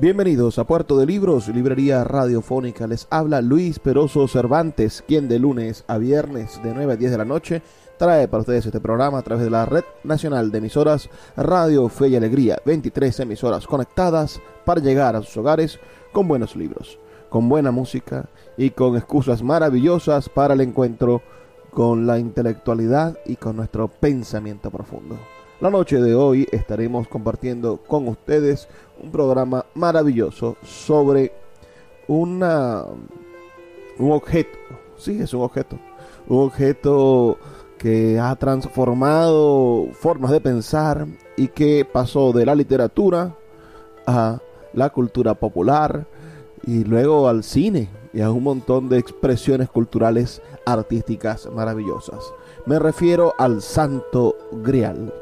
Bienvenidos a Puerto de Libros, librería radiofónica. Les habla Luis Peroso Cervantes, quien de lunes a viernes de 9 a 10 de la noche trae para ustedes este programa a través de la Red Nacional de Emisoras Radio Fe y Alegría. 23 emisoras conectadas para llegar a sus hogares con buenos libros, con buena música y con excusas maravillosas para el encuentro con la intelectualidad y con nuestro pensamiento profundo. La noche de hoy estaremos compartiendo con ustedes un programa maravilloso sobre una un objeto. Sí, es un objeto. Un objeto que ha transformado formas de pensar y que pasó de la literatura a la cultura popular y luego al cine y a un montón de expresiones culturales artísticas maravillosas. Me refiero al Santo Grial.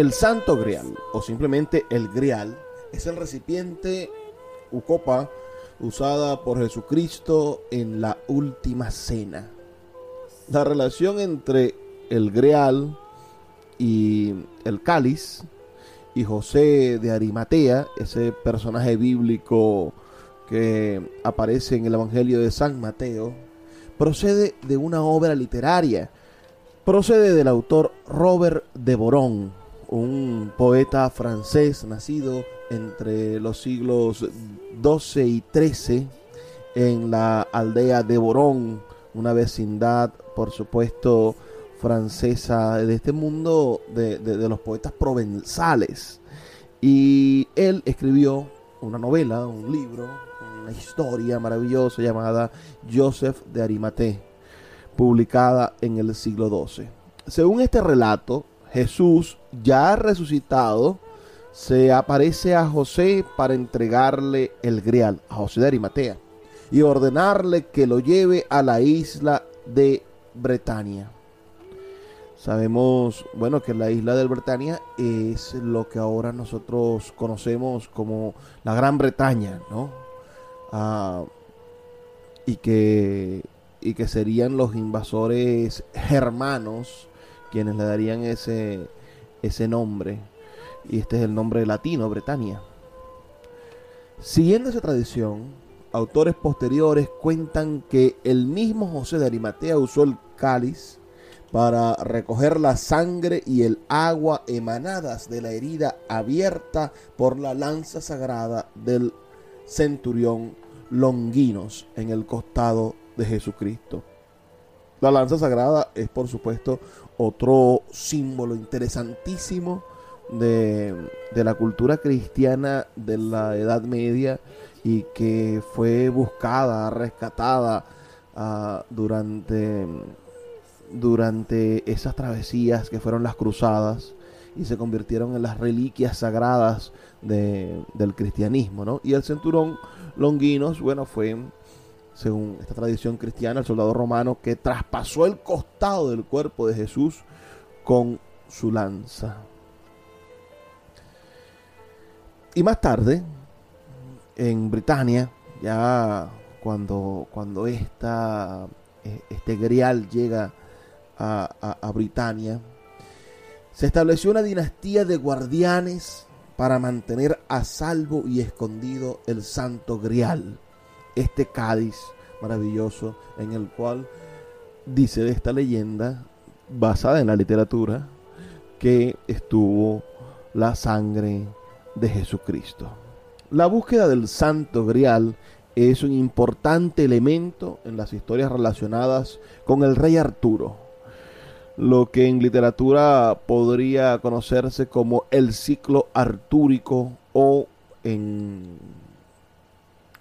El Santo Grial, o simplemente el Grial, es el recipiente u copa usada por Jesucristo en la última cena. La relación entre el Grial y el cáliz y José de Arimatea, ese personaje bíblico que aparece en el Evangelio de San Mateo, procede de una obra literaria. Procede del autor Robert de Borón, un poeta francés nacido entre los siglos XII y XIII en la aldea de Borón, una vecindad, por supuesto, francesa de este mundo de, de, los poetas provenzales. Y él escribió una novela, un libro, una historia maravillosa llamada Joseph de Arimathée, publicada en el siglo XII. Según este relato, Jesús, ya resucitado, se aparece a José para entregarle el grial, a José de Arimatea, y ordenarle que lo lleve a la isla de Bretaña. Sabemos, bueno, que la isla de Bretaña es lo que ahora nosotros conocemos como la Gran Bretaña, ¿no? Ah, y, que, y que serían los invasores germanos quienes le darían ese, ese nombre. Y este es el nombre latino, Bretaña. Siguiendo esa tradición, autores posteriores cuentan que el mismo José de Arimatea usó el cáliz para recoger la sangre y el agua emanadas de la herida abierta por la lanza sagrada del centurión Longinos en el costado de Jesucristo. La lanza sagrada es por supuesto otro símbolo interesantísimo de, la cultura cristiana de la Edad Media y que fue buscada, rescatada ah, durante, durante esas travesías que fueron las cruzadas y se convirtieron en las reliquias sagradas del cristianismo. ¿no? Y el centurón Longinos, bueno, fue según esta tradición cristiana, el soldado romano que traspasó el costado del cuerpo de Jesús con su lanza. Y más tarde, en Britania, ya cuando, cuando esta, eh, este grial llega a, a, a Britania, se estableció una dinastía de guardianes para mantener a salvo y escondido el santo grial, este cádiz maravilloso en el cual dice de esta leyenda, basada en la literatura, que estuvo la sangre de Jesucristo. La búsqueda del santo grial es un importante elemento en las historias relacionadas con el rey Arturo, lo que en literatura podría conocerse como el ciclo artúrico o en,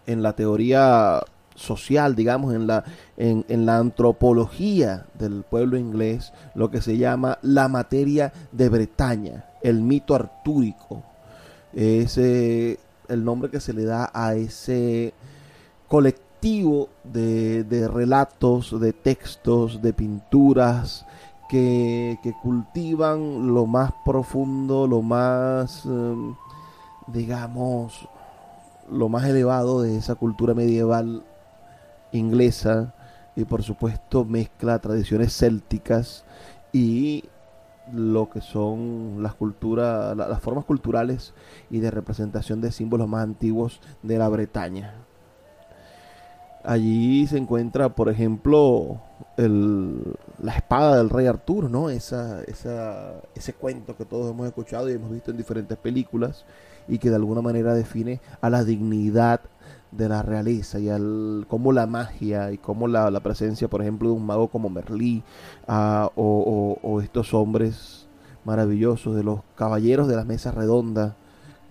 en la teoría social, digamos, en la, en, en, la antropología del pueblo inglés, lo que se llama la materia de Bretaña, el mito artúrico. Es el nombre que se le da a ese colectivo de, de relatos, de textos, de pinturas, que, que, cultivan lo más profundo, lo más, um, digamos, lo más elevado de esa cultura medieval inglesa y por supuesto mezcla tradiciones célticas y lo que son las culturas, las formas culturales y de representación de símbolos más antiguos de la Bretaña. Allí se encuentra, por ejemplo, el, la espada del rey Arturo, ¿no? Esa, esa, ese cuento que todos hemos escuchado y hemos visto en diferentes películas y que de alguna manera define a la dignidad de la realeza y al cómo la magia y cómo la, la presencia, por ejemplo, de un mago como Merlí uh, o, o, estos hombres maravillosos de los caballeros de la mesa redonda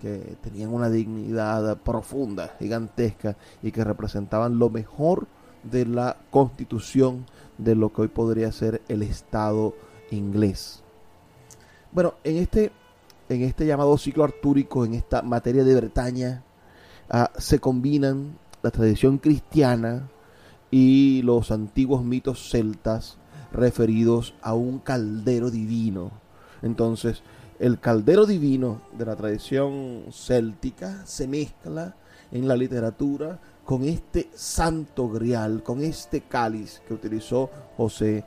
que tenían una dignidad profunda, gigantesca y que representaban lo mejor de la constitución de lo que hoy podría ser el Estado inglés. Bueno, en este, en este llamado ciclo artúrico, en esta materia de Bretaña, uh, se combinan la tradición cristiana y los antiguos mitos celtas referidos a un caldero divino. Entonces, el caldero divino de la tradición céltica se mezcla en la literatura con este santo grial, con este cáliz que utilizó José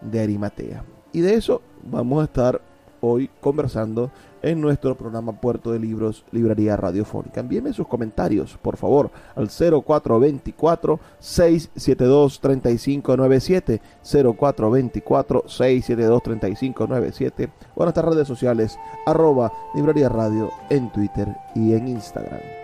de Arimatea. Y de eso vamos a estar hoy conversando en nuestro programa Puerto de Libros, Librería Radiofónica. Envíenme sus comentarios, por favor, al 0424-672-3597, 0424-672-3597 o en nuestras redes sociales, arroba Librería Radio en Twitter y en Instagram.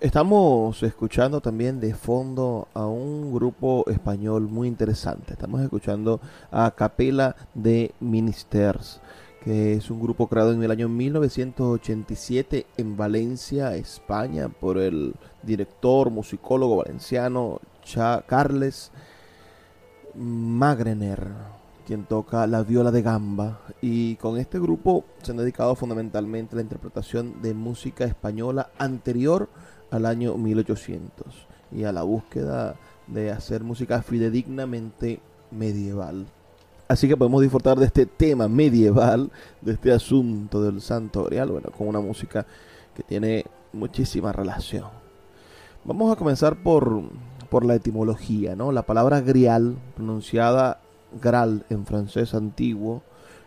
Estamos escuchando también de fondo a un grupo español muy interesante. Estamos escuchando a Capela de Ministers, que es un grupo creado en el año 1987 en Valencia, España, por el director, musicólogo valenciano Cha Carles Magrener, quien toca la viola de gamba. Y con este grupo se han dedicado fundamentalmente a la interpretación de música española anterior al año 1800 y a la búsqueda de hacer música fidedignamente medieval. Así que podemos disfrutar de este tema medieval, de este asunto del Santo Grial, bueno, con una música que tiene muchísima relación. Vamos a comenzar por, por la etimología, ¿no? La palabra grial, pronunciada gral en francés antiguo,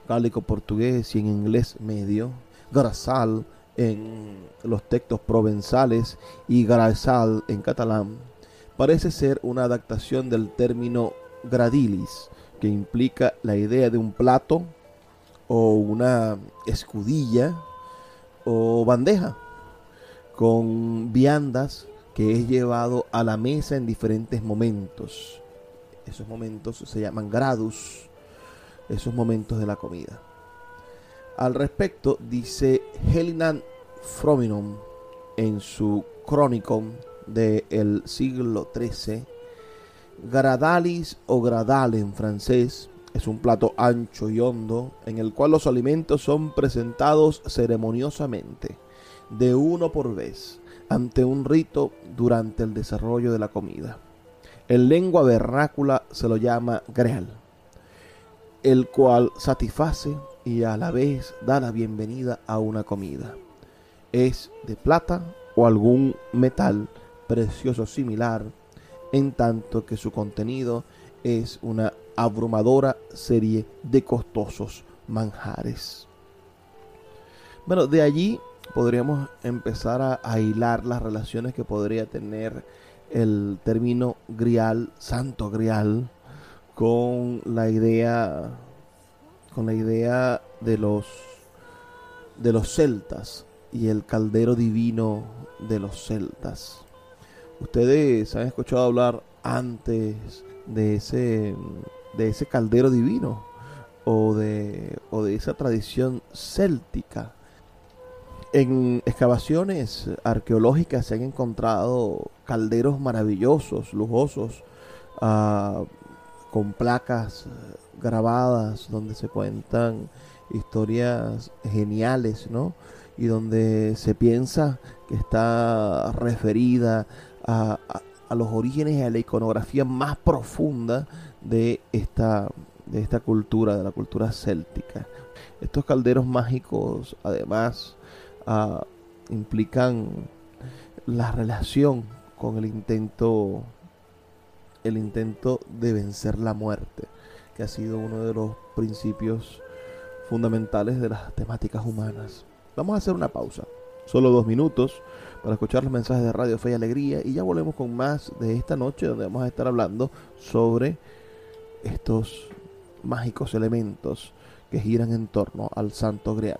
gálico portugués y en inglés medio, grasal en los textos provenzales y grasal en catalán, parece ser una adaptación del término gradilis, que implica la idea de un plato o una escudilla o bandeja con viandas que es llevado a la mesa en diferentes momentos. Esos momentos se llaman gradus, esos momentos de la comida. Al respecto, dice Helinan Frominon en su Chronicon del siglo XIII, Gradalis o gradal en francés es un plato ancho y hondo en el cual los alimentos son presentados ceremoniosamente, de uno por vez, ante un rito durante el desarrollo de la comida. En lengua vernácula se lo llama greal, el cual satisface y a la vez da la bienvenida a una comida. Es de plata o algún metal precioso similar en tanto que su contenido es una abrumadora serie de costosos manjares. Bueno, de allí podríamos empezar a, hilar las relaciones que podría tener el término grial, santo grial, con la idea con la idea de los de los celtas y el caldero divino de los celtas. Ustedes han escuchado hablar antes de ese, de ese caldero divino o de, o de esa tradición céltica. En excavaciones arqueológicas se han encontrado calderos maravillosos, lujosos, ah, con placas grabadas donde se cuentan historias geniales, ¿no? Y donde se piensa que está referida a, los orígenes y a la iconografía más profunda de esta, de esta cultura, de la cultura céltica. Estos calderos mágicos además ah, implican la relación con el intento el intento de vencer la muerte, ha sido uno de los principios fundamentales de las temáticas humanas. Vamos a hacer una pausa, solo dos minutos, para escuchar los mensajes de Radio Fe y Alegría y ya volvemos con más de esta noche donde vamos a estar hablando sobre estos mágicos elementos que giran en torno al Santo Grial.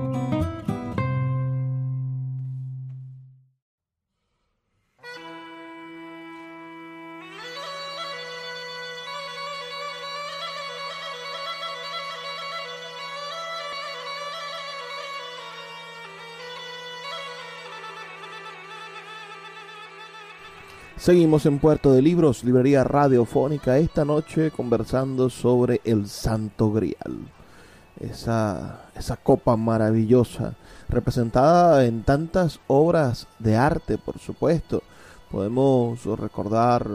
Seguimos en Puerto de Libros, librería radiofónica, esta noche conversando sobre el Santo Grial. Esa, esa copa maravillosa, representada en tantas obras de arte, por supuesto. Podemos recordar,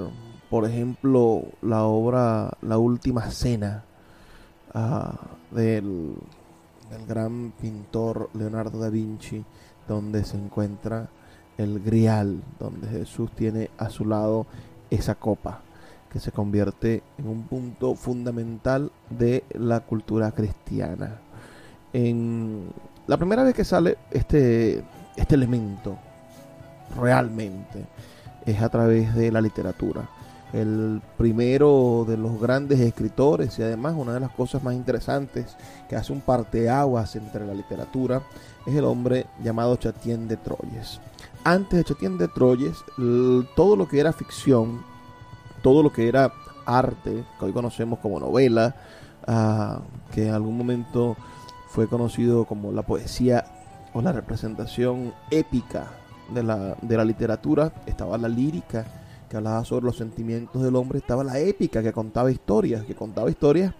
por ejemplo, la obra La Última Cena ah, del, del gran pintor Leonardo da Vinci, donde se encuentra el grial, donde Jesús tiene a su lado esa copa que se convierte en un punto fundamental de la cultura cristiana. En la primera vez que sale este, este elemento realmente es a través de la literatura. El primero de los grandes escritores y además una de las cosas más interesantes que hace un parteaguas entre la literatura es el hombre llamado Chatien de Troyes. Antes de Chatien de Troyes, todo lo que era ficción, todo lo que era arte, que hoy conocemos como novela, ah, que en algún momento fue conocido como la poesía o la representación épica de la, de la literatura, estaba la lírica, que hablaba sobre los sentimientos del hombre, estaba la épica que contaba historias, que contaba historias,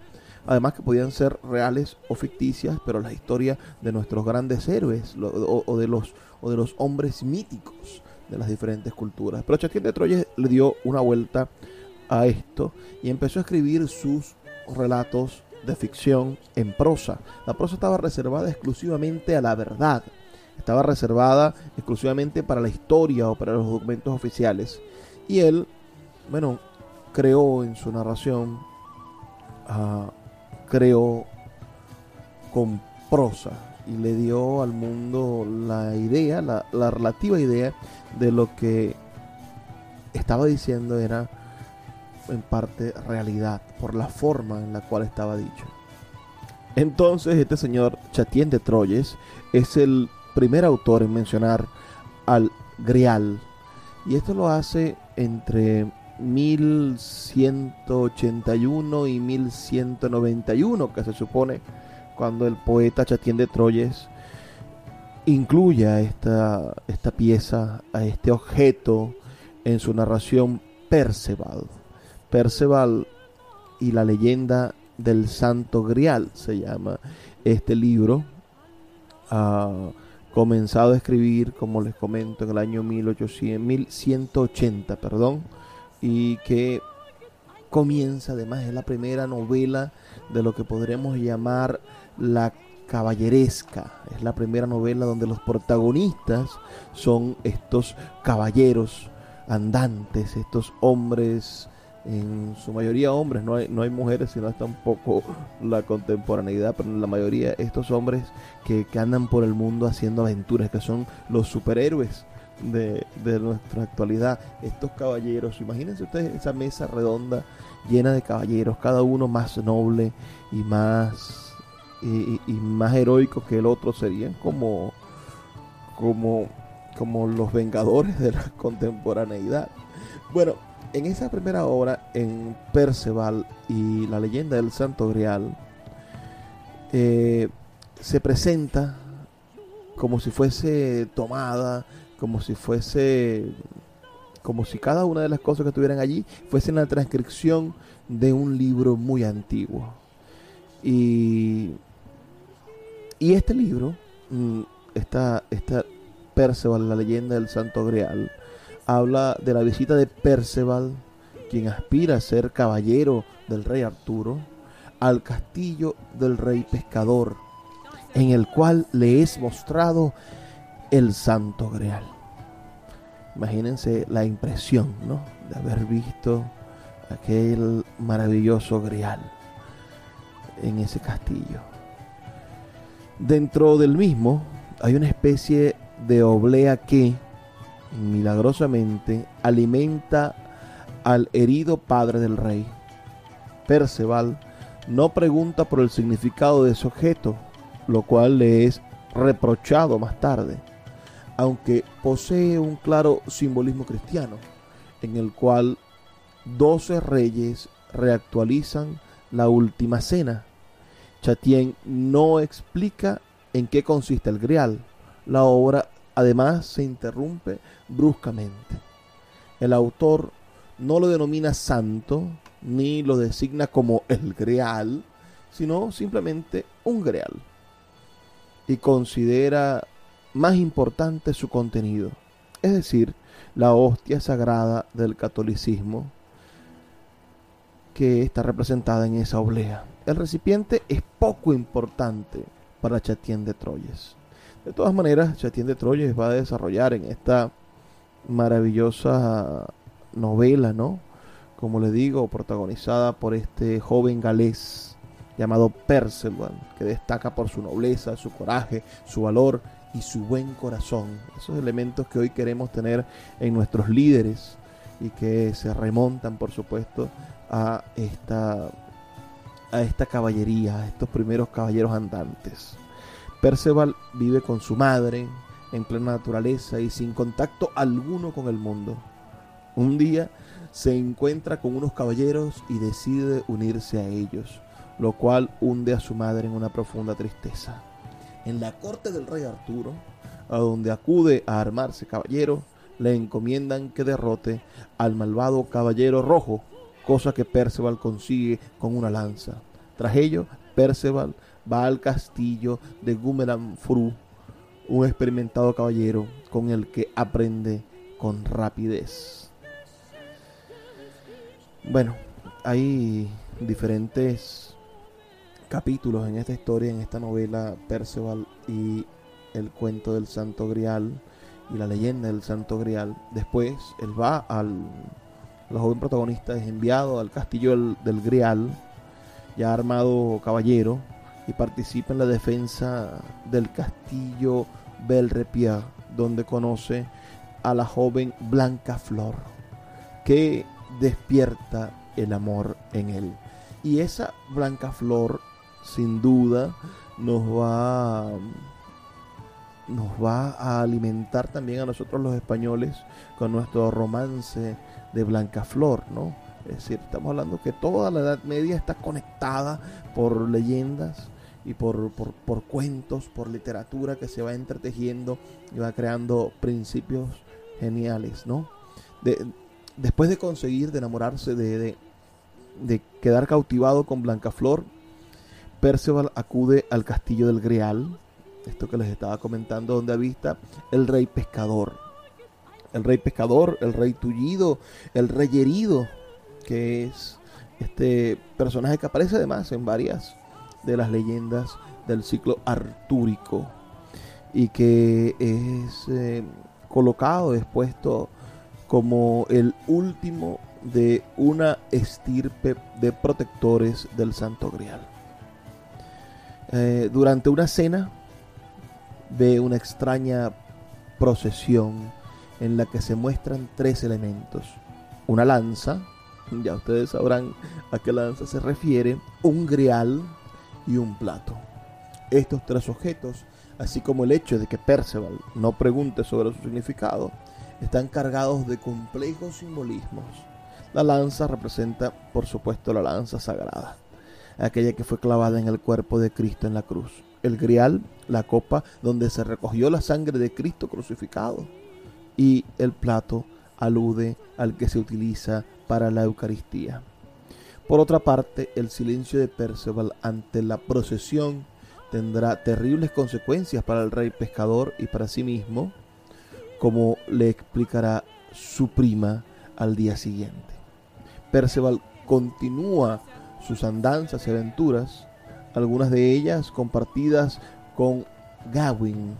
además que podían ser reales o ficticias, pero las historias de nuestros grandes héroes o, de los, o de los hombres míticos de las diferentes culturas. Pero Chatien de Troyes le dio una vuelta a esto y empezó a escribir sus relatos de ficción en prosa. La prosa estaba reservada exclusivamente a la verdad, estaba reservada exclusivamente para la historia o para los documentos oficiales. Y él, bueno, creó en su narración, uh, creó con prosa y le dio al mundo la idea, la, la relativa idea de lo que estaba diciendo era en parte realidad por la forma en la cual estaba dicho. Entonces este señor Chatien de Troyes es el primer autor en mencionar al Grial y esto lo hace entre 1181 y 1191, que se supone cuando el poeta Chatien de Troyes incluye a esta, esta pieza, a este objeto en su narración Perceval. Perceval y la leyenda del Santo Grial se llama este libro. Uh, comenzado a escribir, como les comento, en el año 1800, 1180, perdón, y que comienza, además, es la primera novela de lo que podremos llamar la caballeresca. Es la primera novela donde los protagonistas son estos caballeros andantes, estos hombres en su mayoría hombres, no hay, no hay mujeres, sino hasta un poco la contemporaneidad, pero en la mayoría estos hombres que, andan por el mundo haciendo aventuras, que son los superhéroes de, nuestra actualidad, estos caballeros, imagínense ustedes esa mesa redonda llena de caballeros, cada uno más noble y más, y, y más heroico que el otro, serían como, como, como los vengadores de la contemporaneidad. Bueno, en esa primera obra, en Perceval y la leyenda del Santo Grial, eh, se presenta como si fuese tomada, como si fuese, como si cada una de las cosas que estuvieran allí fuese la transcripción de un libro muy antiguo. Y, y este libro, mm, esta, esta Perceval, la leyenda del Santo Grial, habla de la visita de Perceval, quien aspira a ser caballero del rey Arturo, al castillo del rey pescador, en el cual le es mostrado el santo grial. Imagínense la impresión, ¿no? De haber visto aquel maravilloso grial en ese castillo. Dentro del mismo hay una especie de oblea que milagrosamente alimenta al herido padre del rey. Perceval no pregunta por el significado de ese objeto, lo cual le es reprochado más tarde, aunque posee un claro simbolismo cristiano, en el cual doce reyes reactualizan la última cena. Chatien no explica en qué consiste el grial. La obra además se interrumpe bruscamente. El autor no lo denomina santo ni lo designa como el greal, sino simplemente un greal. Y considera más importante su contenido, es decir, la hostia sagrada del catolicismo que está representada en esa oblea. El recipiente es poco importante para Chatien de Troyes. De todas maneras, Chatien de Troyes va a desarrollar en esta maravillosa novela, ¿no? Como le digo, protagonizada por este joven galés llamado Perceval, que destaca por su nobleza, su coraje, su valor y su buen corazón. Esos elementos que hoy queremos tener en nuestros líderes, y que se remontan, por supuesto, a esta, a esta caballería, a estos primeros caballeros andantes. Perceval vive con su madre en plena naturaleza y sin contacto alguno con el mundo. Un día se encuentra con unos caballeros y decide unirse a ellos, lo cual hunde a su madre en una profunda tristeza. En la corte del rey Arturo, a donde acude a armarse caballero, le encomiendan que derrote al malvado caballero rojo, cosa que Perceval consigue con una lanza. Tras ello, Perceval va al castillo de Gumeran un experimentado caballero con el que aprende con rapidez. Bueno, hay diferentes capítulos en esta historia, en esta novela Perceval y el cuento del Santo Grial y la leyenda del Santo Grial. Después él va al el joven protagonista es enviado al castillo del, Grial, ya armado caballero, y participa en la defensa del castillo Belrepied, donde conoce a la joven Blanca Flor, que despierta el amor en él. Y esa Blanca Flor, sin duda, nos va nos va a alimentar también a nosotros los españoles con nuestro romance de Blancaflor, ¿no? Es decir, estamos hablando que toda la Edad Media está conectada por leyendas y por, por, cuentos, por literatura que se va entretejiendo y va creando principios geniales, ¿no? después de conseguir, de enamorarse, de, de, quedar cautivado con Blancaflor, Perceval acude al castillo del Grial, esto que les estaba comentando, donde avista el rey pescador. El rey pescador, el rey tullido, el rey herido, que es este personaje que aparece además en varias de las leyendas del ciclo artúrico y que es eh, colocado, expuesto como el último de una estirpe de protectores del Santo Grial. Eh, durante una cena ve una extraña procesión en la que se muestran tres elementos. Una lanza, ya ustedes sabrán a qué lanza se refiere, un grial y un plato. Estos tres objetos, así como el hecho de que Perceval no pregunte sobre su significado, están cargados de complejos simbolismos. La lanza representa, por supuesto, la lanza sagrada, aquella que fue clavada en el cuerpo de Cristo en la cruz el grial, la copa donde se recogió la sangre de Cristo crucificado. Y el plato alude al que se utiliza para la Eucaristía. Por otra parte, el silencio de Perceval ante la procesión tendrá terribles consecuencias para el rey pescador y para sí mismo, como le explicará su prima al día siguiente. Perceval continúa sus andanzas y aventuras algunas de ellas compartidas con Gawain,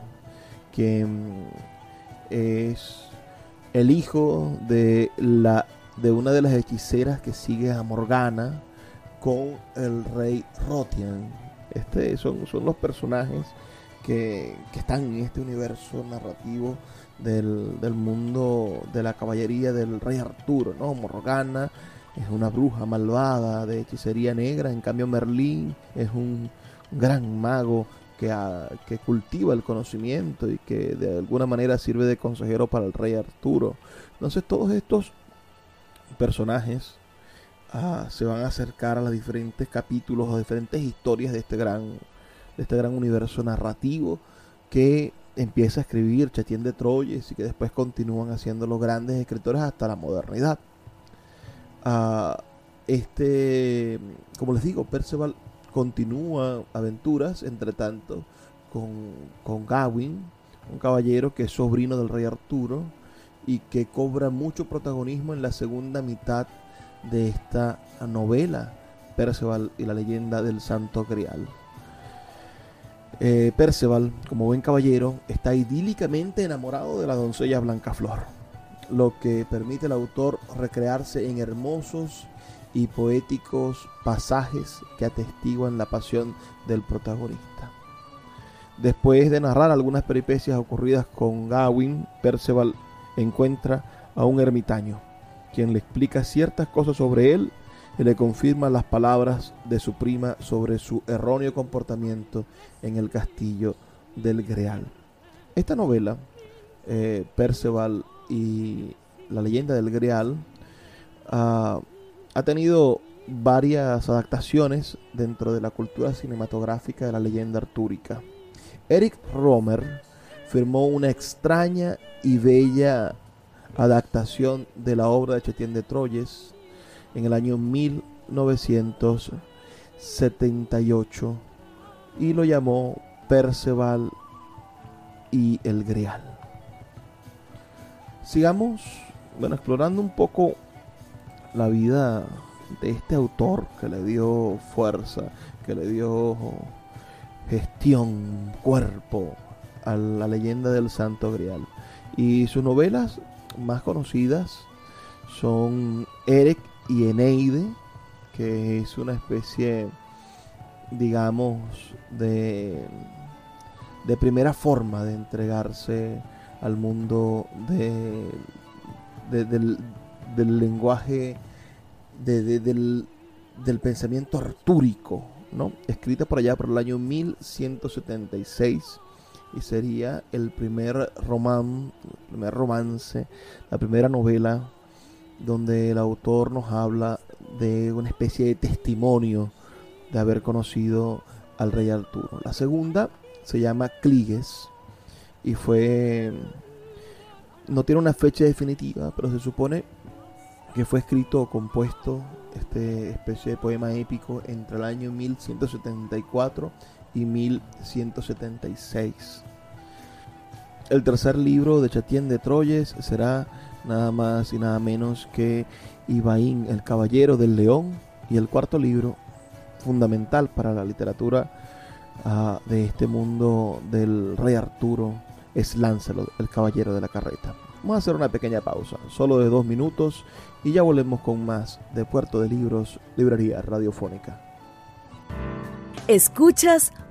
mm, es el hijo de, la, de una de las hechiceras que sigue a Morgana con el rey Rotian. Este son, son los personajes que, están en este universo narrativo del, del, mundo de la caballería del rey Arturo, ¿no? Morgana es una bruja malvada de hechicería negra, en cambio Merlín es un gran mago que, que, cultiva el conocimiento y que de alguna manera sirve de consejero para el rey Arturo. Entonces todos estos personajes ah, se van a acercar a los diferentes capítulos o diferentes historias de este gran, de este gran universo narrativo que empieza a escribir Chatien de Troyes y que después continúan haciendo los grandes escritores hasta la modernidad. Este, como les digo, Perceval continúa aventuras, entre tanto, con, con Gawain, un caballero que es sobrino del rey Arturo y que cobra mucho protagonismo en la segunda mitad de esta novela, Perceval y la leyenda del Santo Grial. Eh, Perceval, como buen caballero, está idílicamente enamorado de la doncella Blanca Flor lo que permite al autor recrearse en hermosos y poéticos pasajes que atestiguan la pasión del protagonista. Después de narrar algunas peripecias ocurridas con Gawain, Perceval encuentra a un ermitaño, quien le explica ciertas cosas sobre él y le confirma las palabras de su prima sobre su erróneo comportamiento en el castillo del Greal. Esta novela, eh, Perceval y la leyenda del Greal, ah, ha tenido varias adaptaciones dentro de la cultura cinematográfica de la leyenda artúrica. Eric Romer firmó una extraña y bella adaptación de la obra de Chetien de Troyes en el año 1978 y lo llamó Perceval y el Grial. Sigamos, bueno, explorando un poco la vida de este autor que le dio fuerza, que le dio gestión, cuerpo a la leyenda del Santo Grial. Y sus novelas más conocidas son Eric y Eneide, que es una especie, digamos, de, de primera forma de entregarse al mundo de, del, del lenguaje del, pensamiento artúrico, ¿no? escrita por allá por el año 1176 y sería el primer román, primer romance, la primera novela donde el autor nos habla de una especie de testimonio de haber conocido al rey Arturo. La segunda se llama Cligues y fue no tiene una fecha definitiva, pero se supone que fue escrito o compuesto este especie de poema épico entre el año 1174 y 1176. El tercer libro de Chatien de Troyes será nada más y nada menos que Ibaín, el Caballero del León, y el cuarto libro, fundamental para la literatura ah, de este mundo del rey Arturo, es Lancelot, el Caballero de la Carreta. Vamos a hacer una pequeña pausa, solo de dos minutos, y ya volvemos con más de Puerto de Libros, Librería Radiofónica. Escuchas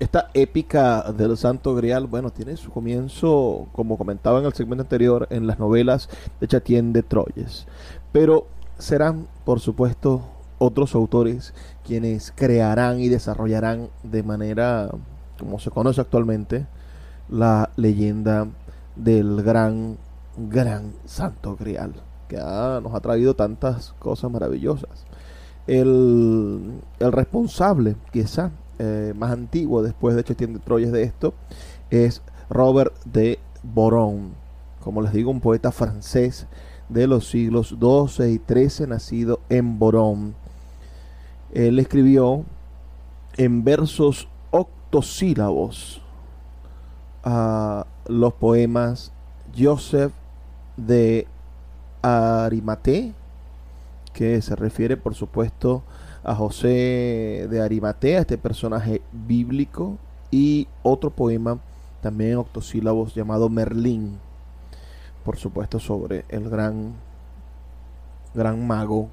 Esta épica del Santo Grial, bueno, tiene su comienzo, como comentaba en el segmento anterior, en las novelas de Chatien de Troyes. Pero serán, por supuesto, otros autores quienes crearán y desarrollarán de manera, como se conoce actualmente, la leyenda del gran, gran Santo Grial, que nos ha traído tantas cosas maravillosas. El, el responsable, quizá, eh, más antiguo después de hecho tiene Troyes de esto es Robert de Boron, como les digo, un poeta francés de los siglos XII y XIII, nacido en Boron. Él escribió en versos octosílabos a los poemas Joseph de Arimaté, que se refiere por supuesto a José de Arimatea, este personaje bíblico, y otro poema también en octosílabos llamado Merlín, por supuesto sobre el gran gran mago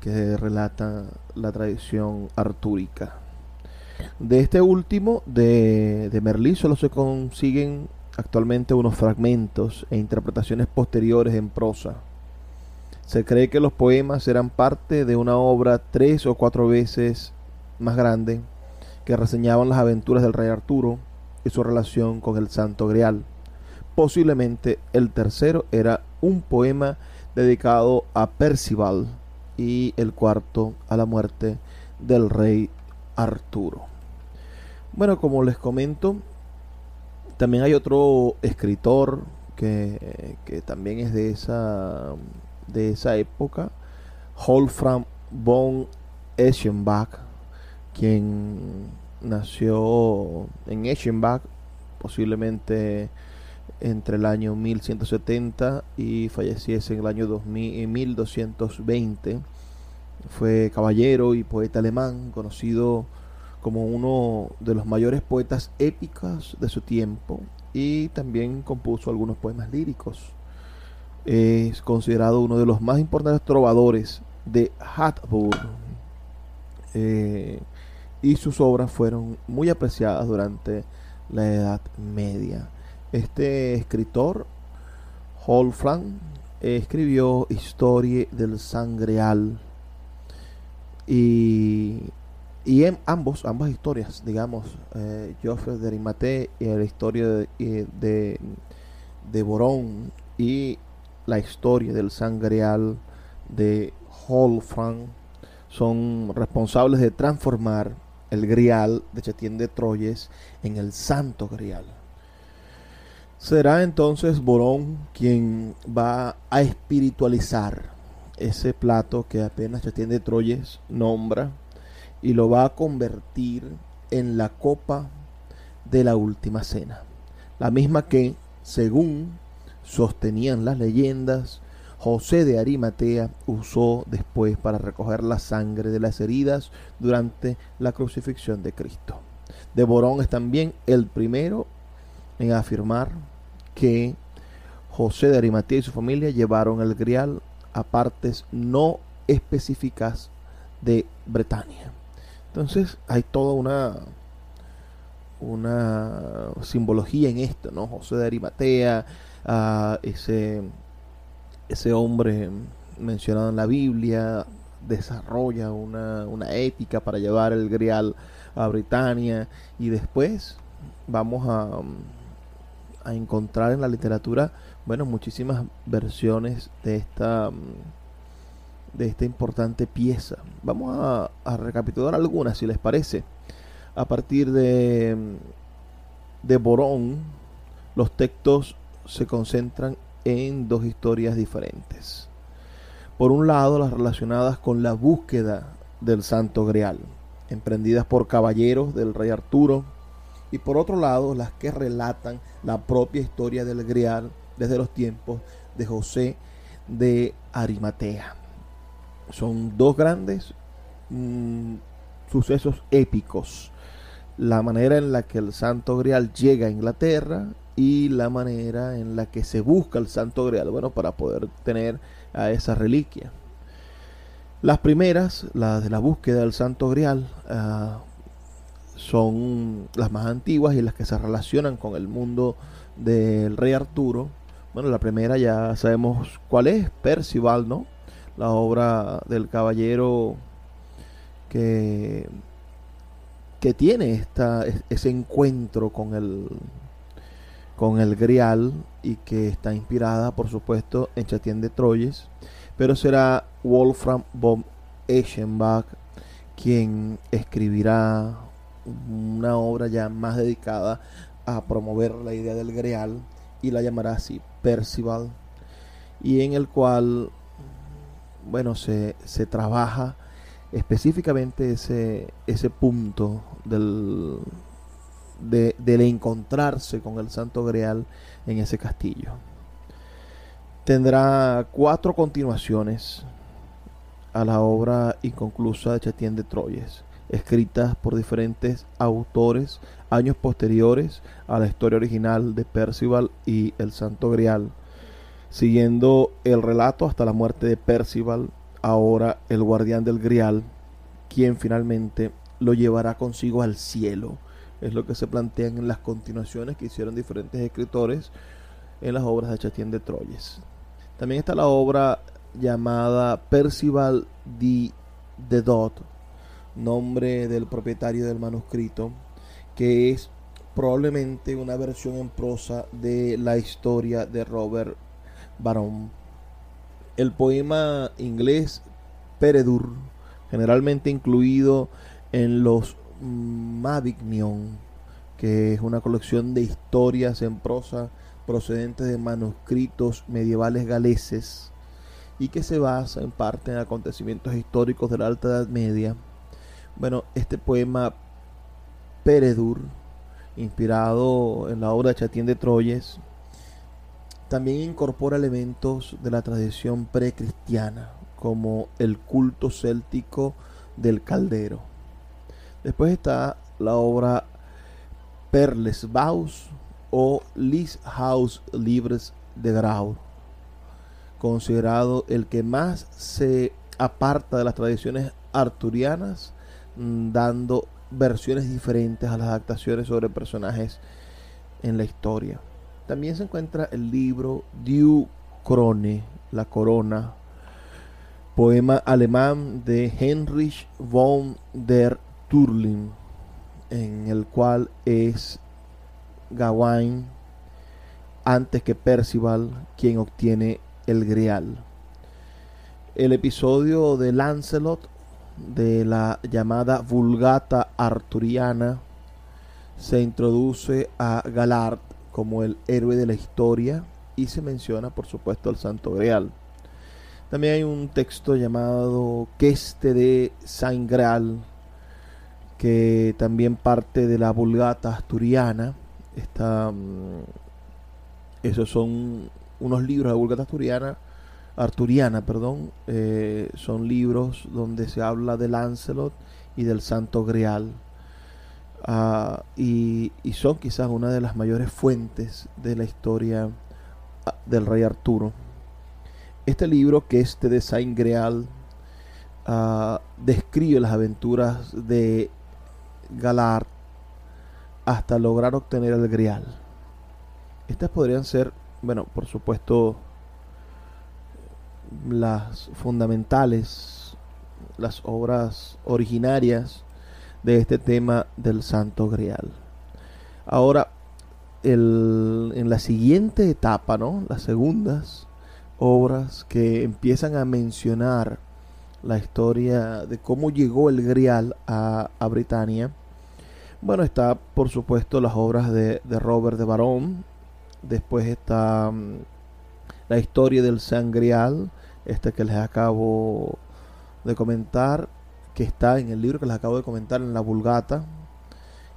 que relata la tradición artúrica. De este último, de, de Merlí, solo se consiguen actualmente unos fragmentos e interpretaciones posteriores en prosa. Se cree que los poemas eran parte de una obra tres o cuatro veces más grande que reseñaban las aventuras del rey Arturo y su relación con el Santo Grial. Posiblemente el tercero era un poema dedicado a Percival y el cuarto a la muerte del rey Arturo. Bueno, como les comento, también hay otro escritor que, también es de esa, de esa época, Wolfram von Eschenbach, quien nació en Eschenbach, posiblemente entre el año 1170 y falleciese en el año 2000, 1220. Fue caballero y poeta alemán, conocido como uno de los mayores poetas épicos de su tiempo y también compuso algunos poemas líricos. Es considerado uno de los más importantes trovadores de Hatburg eh, y sus obras fueron muy apreciadas durante la Edad Media. Este escritor, Holfram, escribió Historia del Sangreal y, y en ambos, ambas historias, digamos, eh, Joffre de Arimatea y la historia de, de, de Borón y la historia del Sangreal de Holfram son responsables de transformar el grial de Chetien de Troyes en el Santo Grial. Será entonces Borón quien va a espiritualizar ese plato que apenas Chetien de Troyes nombra y lo va a convertir en la copa de la última cena. La misma que, según sostenían las leyendas, José de Arimatea usó después para recoger la sangre de las heridas durante la crucifixión de Cristo. De Borón es también el primero en afirmar que José de Arimatea y su familia llevaron el grial a partes no específicas de Bretaña. Entonces hay toda una una simbología en esto, ¿no? José de Arimatea, uh, ese, ese hombre mencionado en la Biblia, desarrolla una, una ética para llevar el grial a Britania y después vamos a a encontrar en la literatura, bueno, muchísimas versiones de esta de esta importante pieza. Vamos a, recapitular algunas, si les parece. A partir de, de Borón, los textos se concentran en dos historias diferentes. Por un lado, las relacionadas con la búsqueda del Santo Grial, emprendidas por caballeros del rey Arturo, y por otro lado las que relatan la propia historia del Grial desde los tiempos de José de Arimatea. Son dos grandes mm, sucesos épicos. La manera en la que el Santo Grial llega a Inglaterra y la manera en la que se busca el Santo Grial, bueno, para poder tener a esa reliquia. Las primeras, las de la búsqueda del Santo Grial, ah, son las más antiguas y las que se relacionan con el mundo del rey Arturo. Bueno, la primera ya sabemos cuál es, Percival, ¿no? La obra del caballero que, que tiene esta, ese encuentro con el, con el Grial y que está inspirada, por supuesto, en Chatien de Troyes, pero será Wolfram von Eschenbach quien escribirá una obra ya más dedicada a promover la idea del Greal y la llamará así Percival y en el cual bueno se, se trabaja específicamente ese, ese punto del, de, del encontrarse con el Santo Greal en ese castillo. Tendrá cuatro continuaciones a la obra inconclusa de Chatien de Troyes escritas por diferentes autores años posteriores a la historia original de Percival y el Santo Grial. Siguiendo el relato hasta la muerte de Percival, ahora el guardián del Grial, quien finalmente lo llevará consigo al cielo. Es lo que se plantean en las continuaciones que hicieron diferentes escritores en las obras de Chatien de Troyes. También está la obra llamada Percival de Dot, nombre del propietario del manuscrito, que es probablemente una versión en prosa de la historia de Robert Barón. El poema inglés Peredur, generalmente incluido en los Mavignon, que es una colección de historias en prosa procedentes de manuscritos medievales galeses y que se basa en parte en acontecimientos históricos de la Alta Edad Media. Bueno, este poema Peredur, inspirado en la obra de Chatien de Troyes, también incorpora elementos de la tradición precristiana, como el culto céltico del caldero. Después está la obra Perlesbaus o House Libres de Grau, considerado el que más se aparta de las tradiciones arturianas, mm, dando versiones diferentes a las adaptaciones sobre personajes en la historia. También se encuentra el libro Die Krone, La Corona, poema alemán de Heinrich von der Turlin, en el cual es Gawain antes que Percival quien obtiene el Grial. El episodio de Lancelot de la llamada Vulgata Arturiana se introduce a Galard como el héroe de la historia y se menciona por supuesto al Santo Grial. También hay un texto llamado Queste de Saint Graal que también parte de la Vulgata asturiana. Está, mm, esos son unos libros de Vulgata asturiana, arturiana, perdón, eh, son libros donde se habla de Lancelot y del Santo Grial. Ah, y, son quizás una de las mayores fuentes de la historia ah, del rey Arturo. Este libro, que es de Saint Greal, ah, describe las aventuras de Galard hasta lograr obtener el Grial. Estas podrían ser, bueno, por supuesto, las fundamentales, las obras originarias de este tema del Santo Grial. Ahora, en la siguiente etapa, ¿no? Las segundas obras que empiezan a mencionar la historia de cómo llegó el Grial a, a Britania. Bueno, está por supuesto las obras de, Robert de Barón. Después está mm, la historia del San Grial, este que les acabo de comentar que está en el libro que les acabo de comentar en la Vulgata,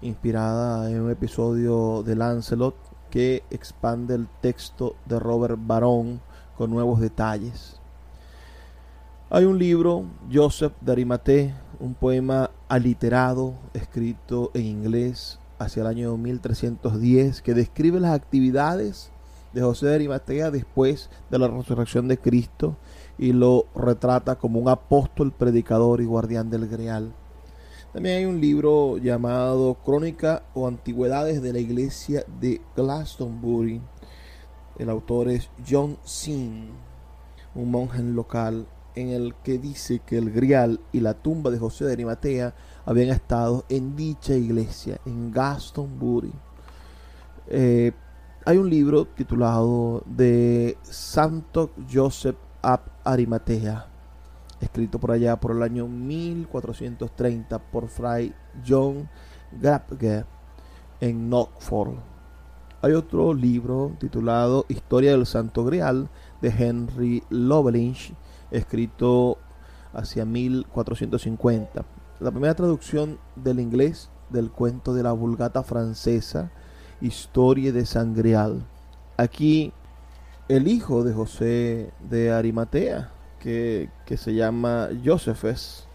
inspirada en un episodio de Lancelot que expande el texto de Robert Barón con nuevos detalles. Hay un libro, Joseph de Arimatea, un poema aliterado, escrito en inglés hacia el año 1310, que describe las actividades de José de Arimatea después de la resurrección de Cristo y lo retrata como un apóstol, predicador y guardián del Greal. También hay un libro llamado Crónica o Antigüedades de la Iglesia de Glastonbury. El autor es John Sin, un monje local, en el que dice que el Grial y la tumba de José de Arimatea habían estado en dicha iglesia, en Glastonbury. Eh, hay un libro titulado de Santo Joseph Arimatea, escrito por allá por el año 1430 por Fray John Grabger en Knockford. Hay otro libro titulado Historia del Santo Grial de Henry Lovelace, escrito hacia 1450. La primera traducción del inglés del cuento de la Vulgata francesa, Historia de San Grial. Aquí el hijo de José de Arimatea, que, se llama Josephus,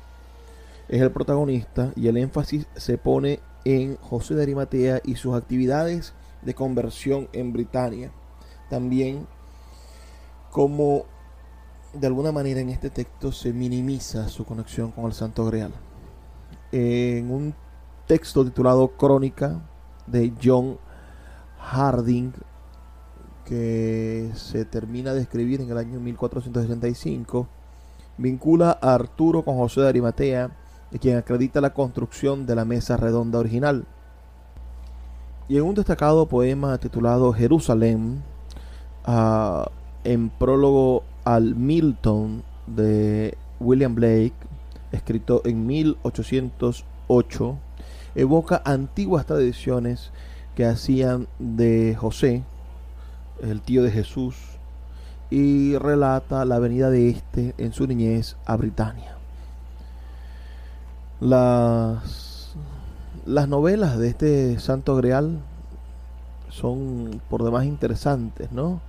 es el protagonista y el énfasis se pone en José de Arimatea y sus actividades de conversión en Britania. También como de alguna manera en este texto se minimiza su conexión con el Santo Grial. En un texto titulado Crónica de John Harding, que se termina de escribir en el año 1465, vincula a Arturo con José de Arimatea, de quien acredita la construcción de la mesa redonda original. Y en un destacado poema titulado Jerusalén, uh, en prólogo al Milton de William Blake, escrito en 1808, evoca antiguas tradiciones que hacían de José, el tío de Jesús, y relata la venida de éste en su niñez a Britania. Las, las novelas de este santo grial son por demás interesantes, ¿no?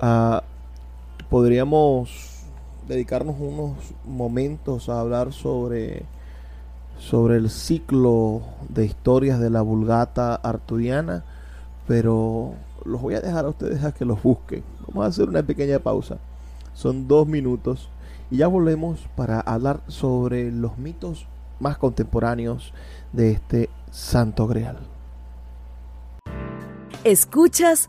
Ah, podríamos dedicarnos unos momentos a hablar sobre, sobre el ciclo de historias de la vulgata arturiana, pero los voy a dejar a ustedes a que los busquen. Vamos a hacer una pequeña pausa. Son dos minutos y ya volvemos para hablar sobre los mitos más contemporáneos de este santo grial. Escuchas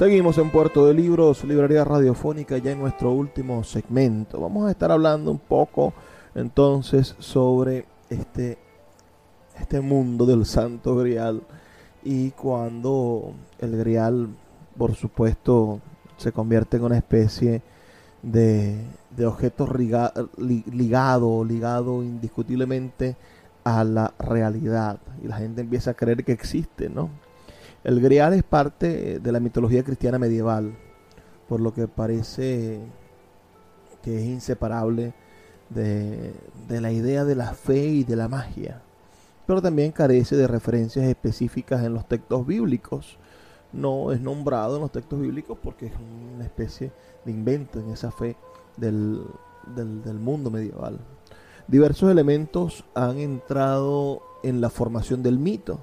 Seguimos en Puerto de Libros, Librería Radiofónica, ya en nuestro último segmento. Vamos a estar hablando un poco entonces sobre este, este mundo del Santo Grial y cuando el Grial, por supuesto, se convierte en una especie de, de objeto ligado, ligado indiscutiblemente a la realidad y la gente empieza a creer que existe, ¿no? El Grial es parte de la mitología cristiana medieval, por lo que parece que es inseparable de, la idea de la fe y de la magia, pero también carece de referencias específicas en los textos bíblicos. No es nombrado en los textos bíblicos porque es una especie de invento en esa fe del, mundo medieval. Diversos elementos han entrado en la formación del mito,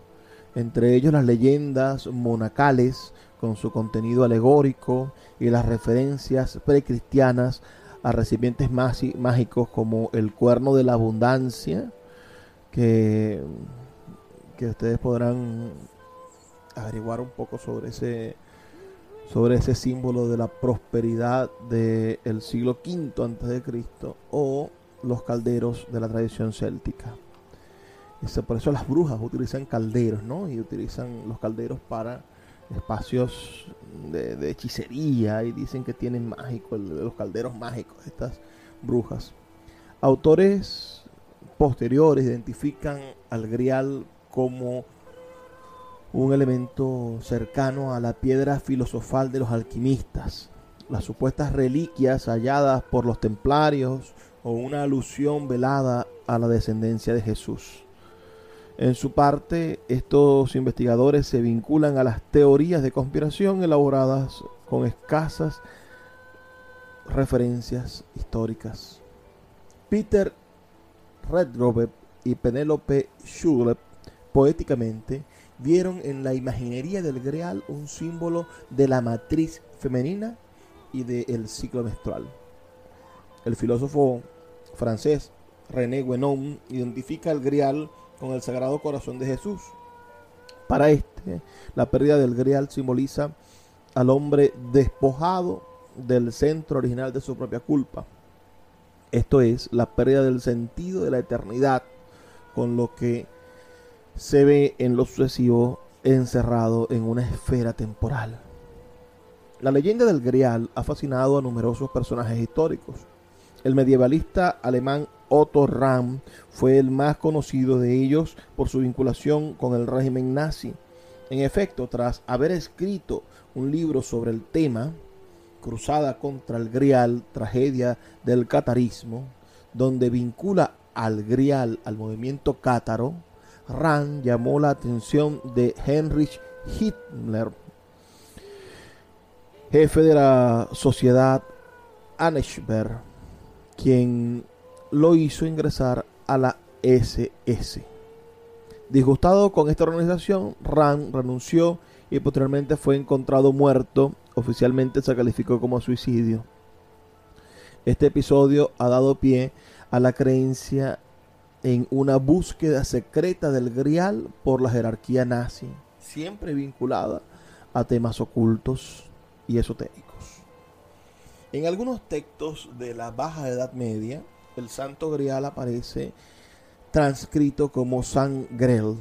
entre ellos las leyendas monacales con su contenido alegórico y las referencias precristianas a recipientes mágicos como el cuerno de la abundancia, que, que ustedes podrán averiguar un poco sobre ese sobre ese símbolo de la prosperidad del siglo V antes de Cristo o los calderos de la tradición céltica. Por eso las brujas utilizan calderos, ¿no? Y utilizan los calderos para espacios de, hechicería y dicen que tienen mágico, los calderos mágicos, estas brujas. Autores posteriores identifican al grial como un elemento cercano a la piedra filosofal de los alquimistas, las supuestas reliquias halladas por los templarios o una alusión velada a la descendencia de Jesús. En su parte, estos investigadores se vinculan a las teorías de conspiración elaboradas con escasas referencias históricas. Peter Redgrove y Penélope Schulep poéticamente vieron en la imaginería del Greal un símbolo de la matriz femenina y del ciclo menstrual. El filósofo francés René Guénon identifica el Grial con el Sagrado Corazón de Jesús. Para este, la pérdida del grial simboliza al hombre despojado del centro original de su propia culpa. Esto es la pérdida del sentido de la eternidad, con lo que se ve en lo sucesivo encerrado en una esfera temporal. La leyenda del Grial ha fascinado a numerosos personajes históricos. El medievalista alemán Otto Rahn fue el más conocido de ellos por su vinculación con el régimen nazi. En efecto, tras haber escrito un libro sobre el tema, Cruzada contra el Grial, tragedia del catarismo, donde vincula al Grial al movimiento cátaro, Rand llamó la atención de Heinrich Hitler, jefe de la sociedad Anschberg, quien lo hizo ingresar a la SS. Disgustado con esta organización, Rand renunció y posteriormente fue encontrado muerto. Oficialmente se calificó como suicidio. Este episodio ha dado pie a la creencia en una búsqueda secreta del grial por la jerarquía nazi, siempre vinculada a temas ocultos y esotéricos. En algunos textos de la Baja Edad Media, el Santo Grial aparece transcrito como San Grel,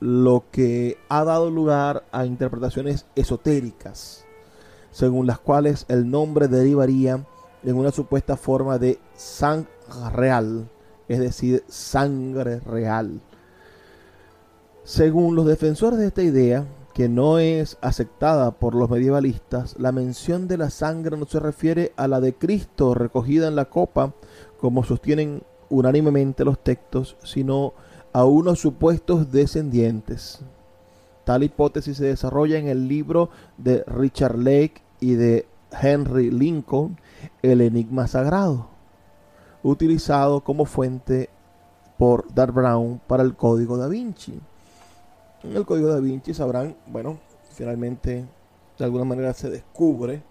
lo que ha dado lugar a interpretaciones esotéricas, según las cuales el nombre derivaría en una supuesta forma de San Real, es decir, sangre real. Según los defensores de esta idea, que no es aceptada por los medievalistas, la mención de la sangre no se refiere a la de Cristo recogida en la copa, como sostienen unánimemente los textos, sino a unos supuestos descendientes. Tal hipótesis se desarrolla en el libro de Richard Lake y de Henry Lincoln, El Enigma Sagrado, utilizado como fuente por Dar Brown para el Código da Vinci. En el Código da Vinci sabrán, bueno, finalmente de alguna manera se descubre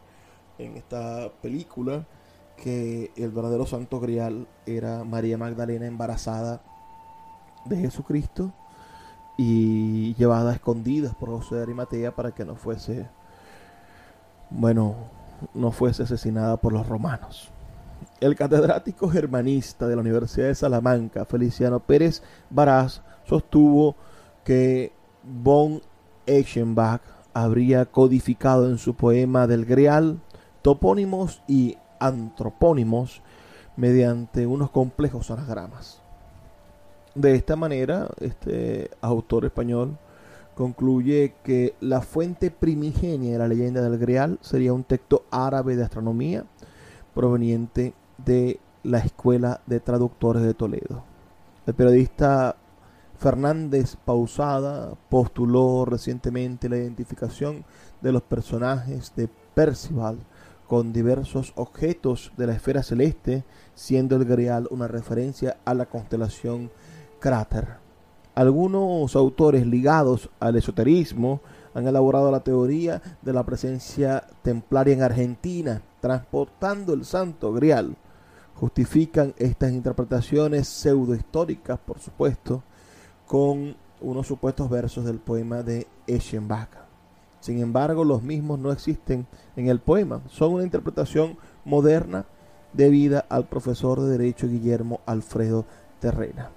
en esta película que el verdadero santo grial era María Magdalena embarazada de Jesucristo y llevada a escondidas por José de Arimatea para que no fuese, bueno, no fuese asesinada por los romanos. El catedrático germanista de la Universidad de Salamanca, Feliciano Pérez Baraz, sostuvo que von Eschenbach habría codificado en su poema del Grial topónimos y antropónimos mediante unos complejos anagramas. De esta manera, este autor español concluye que la fuente primigenia de la leyenda del Grial sería un texto árabe de astronomía proveniente de la Escuela de Traductores de Toledo. El periodista Fernández Pausada postuló recientemente la identificación de los personajes de Percival con diversos objetos de la esfera celeste, siendo el Grial una referencia a la constelación Cráter. Algunos autores ligados al esoterismo han elaborado la teoría de la presencia templaria en Argentina, transportando el Santo Grial. Justifican estas interpretaciones pseudohistóricas, por supuesto, con unos supuestos versos del poema de Eschenbach. Sin embargo, los mismos no existen en el poema, son una interpretación moderna debida al profesor de Derecho Guillermo Alfredo Terrena.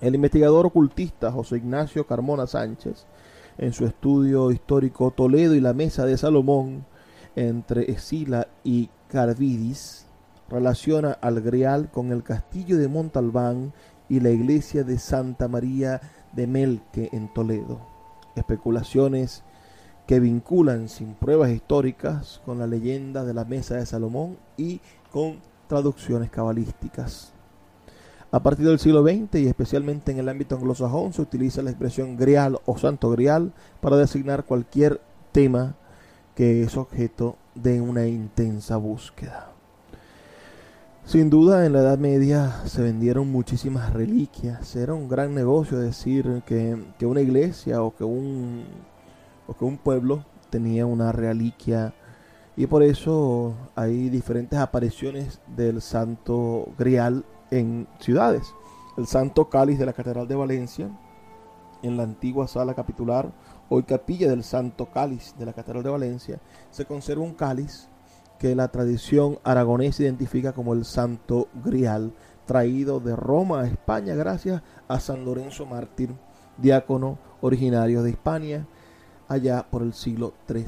El investigador ocultista José Ignacio Carmona Sánchez, en su estudio histórico Toledo y la Mesa de Salomón, entre Escila y Carvidis, relaciona al Grial con el castillo de Montalbán y la iglesia de Santa María de Melque en Toledo. Especulaciones que vinculan sin pruebas históricas con la leyenda de la Mesa de Salomón y con traducciones cabalísticas. A partir del siglo XX y especialmente en el ámbito anglosajón se utiliza la expresión grial o santo grial para designar cualquier tema que es objeto de una intensa búsqueda. Sin duda en la Edad Media se vendieron muchísimas reliquias, era un gran negocio decir que, que una iglesia o que, un, o que un pueblo tenía una reliquia y por eso hay diferentes apariciones del santo grial en ciudades. El Santo Cáliz de la Catedral de Valencia, en la antigua sala capitular, hoy capilla del Santo Cáliz de la Catedral de Valencia, se conserva un cáliz que la tradición aragonesa identifica como el Santo Grial, traído de Roma a España gracias a San Lorenzo Mártir, diácono originario de Hispania, allá por el siglo III.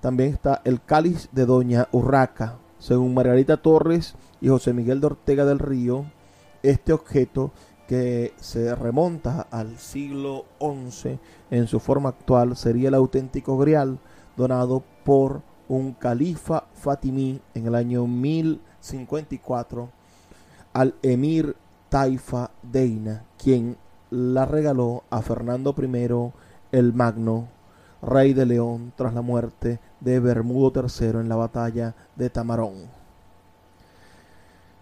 También está el cáliz de Doña Urraca, Según Margarita Torres y José Miguel de Ortega del Río, este objeto que se remonta al siglo XI en su forma actual sería el auténtico grial donado por un califa fatimí en el año 1054 al emir Taifa Deina, quien la regaló a Fernando I el Magno, rey de León, tras la muerte de Bermudo III en la batalla de Tamarón.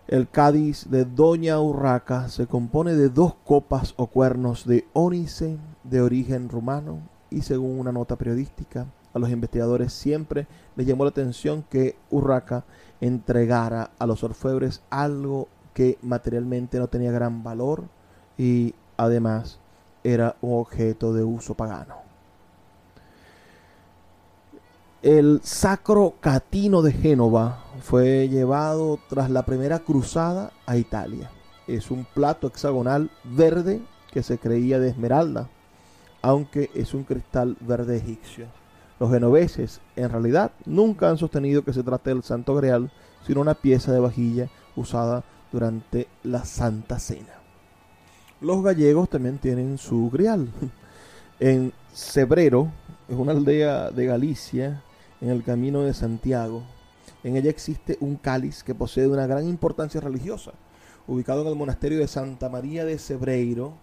El Cádiz de Doña Urraca se compone de dos copas o cuernos de ónice de origen rumano y según una nota periodística, a los investigadores siempre les llamó la atención que Urraca entregara a los orfebres algo que materialmente no tenía gran valor y además era un objeto de uso pagano. El Sacro Catino de Génova fue llevado tras la primera cruzada a Italia. Es un plato hexagonal verde que se creía de esmeralda, aunque es un cristal verde egipcio. Los genoveses en realidad nunca han sostenido que se trate del Santo Grial, sino una pieza de vajilla usada durante la Santa Cena. Los gallegos también tienen su grial. En Cebrero, es una aldea de Galicia, en el camino de Santiago. En ella existe un cáliz que posee una gran importancia religiosa. Ubicado en el monasterio de Santa María de Cebreiro,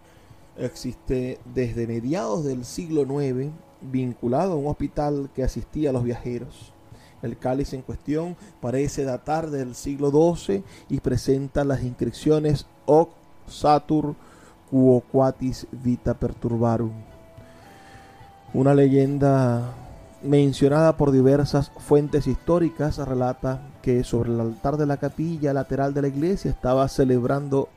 existe desde mediados del siglo IX, vinculado a un hospital que asistía a los viajeros. El cáliz en cuestión parece datar del siglo XII y presenta las inscripciones Oc Satur Quoquatis Vita Perturbarum. Una leyenda mencionada por diversas fuentes históricas relata que sobre el altar de la capilla lateral de la iglesia estaba celebrando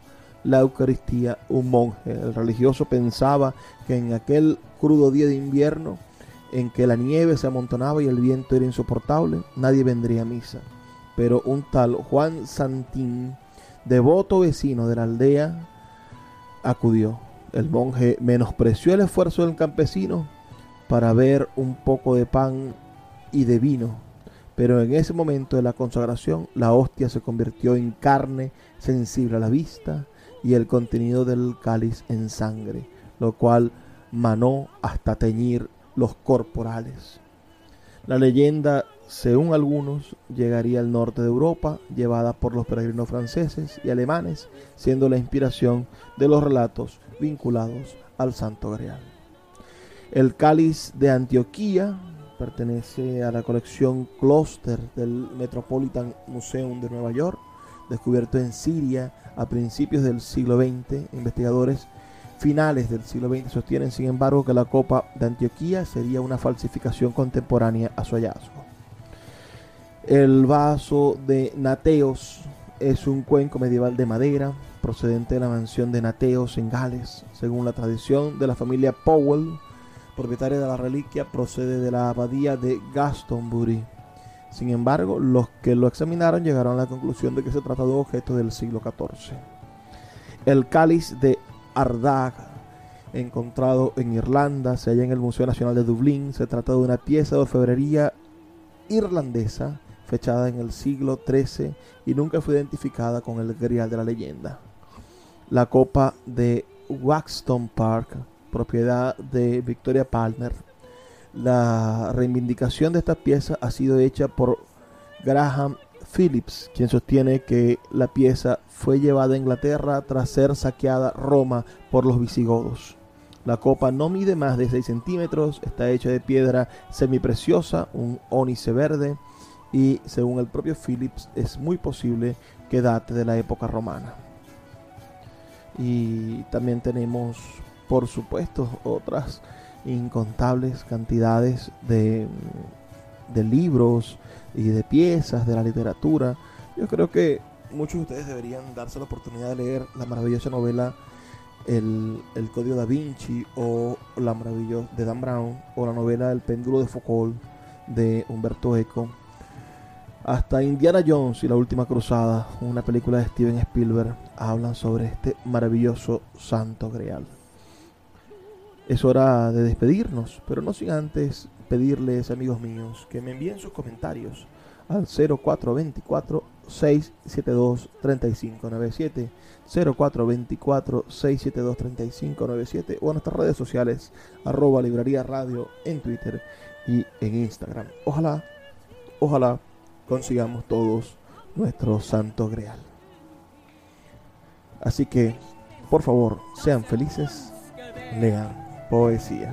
la Eucaristía un monje. El religioso pensaba que en aquel crudo día de invierno en que la nieve se amontonaba y el viento era insoportable, nadie vendría a misa. Pero un tal Juan Santín, devoto vecino de la aldea, acudió. El monje menospreció el esfuerzo del campesino para ver un poco de pan y de vino. Pero en ese momento de la consagración, la hostia se convirtió en carne sensible a la vista y el contenido del cáliz en sangre, lo cual manó hasta teñir los corporales. La leyenda, según algunos, llegaría al norte de Europa, llevada por los peregrinos franceses y alemanes, siendo la inspiración de los relatos vinculados al Santo Grial. El cáliz de Antioquía pertenece a la colección Cluster del Metropolitan Museum de Nueva York, descubierto en Siria a principios del siglo XX. Investigadores finales del siglo XX sostienen, sin embargo, que la copa de Antioquía sería una falsificación contemporánea a su hallazgo. El vaso de Nateos es un cuenco medieval de madera procedente de la mansión de Nateos en Gales. Según la tradición de la familia Powell, propietaria de la reliquia, procede de la abadía de Gastonbury. Sin embargo, los que lo examinaron llegaron a la conclusión de que se trata de un objeto del siglo XIV. El cáliz de Ardag, encontrado en Irlanda, se halla en el Museo Nacional de Dublín. Se trata de una pieza de orfebrería irlandesa fechada en el siglo XIII y nunca fue identificada con el grial de la leyenda. La copa de Waxton Park, propiedad de Victoria Palmer. La reivindicación de esta pieza ha sido hecha por Graham Phillips, quien sostiene que la pieza fue llevada a Inglaterra tras ser saqueada Roma por los visigodos. La copa no mide más de 6 centímetros, está hecha de piedra semipreciosa, un ónice verde, y según el propio Phillips es muy posible que date de la época romana. Y también tenemos, por supuesto, otras incontables cantidades de, de libros y de piezas de la literatura. Yo creo que muchos de ustedes deberían darse la oportunidad de leer la maravillosa novela El, Código da Vinci o La maravillosa de Dan Brown o la novela El péndulo de Foucault de Humberto Eco. Hasta Indiana Jones y la última cruzada, una película de Steven Spielberg, hablan sobre este maravilloso santo grial. Es hora de despedirnos, pero no sin antes pedirles, amigos míos, que me envíen sus comentarios al 0424 672 3597 0424 672 3597 o en nuestras redes sociales arroba librería radio en Twitter y en Instagram. Ojalá, ojalá consigamos todos nuestro santo grial. Así que, por favor, sean felices, lean poesía.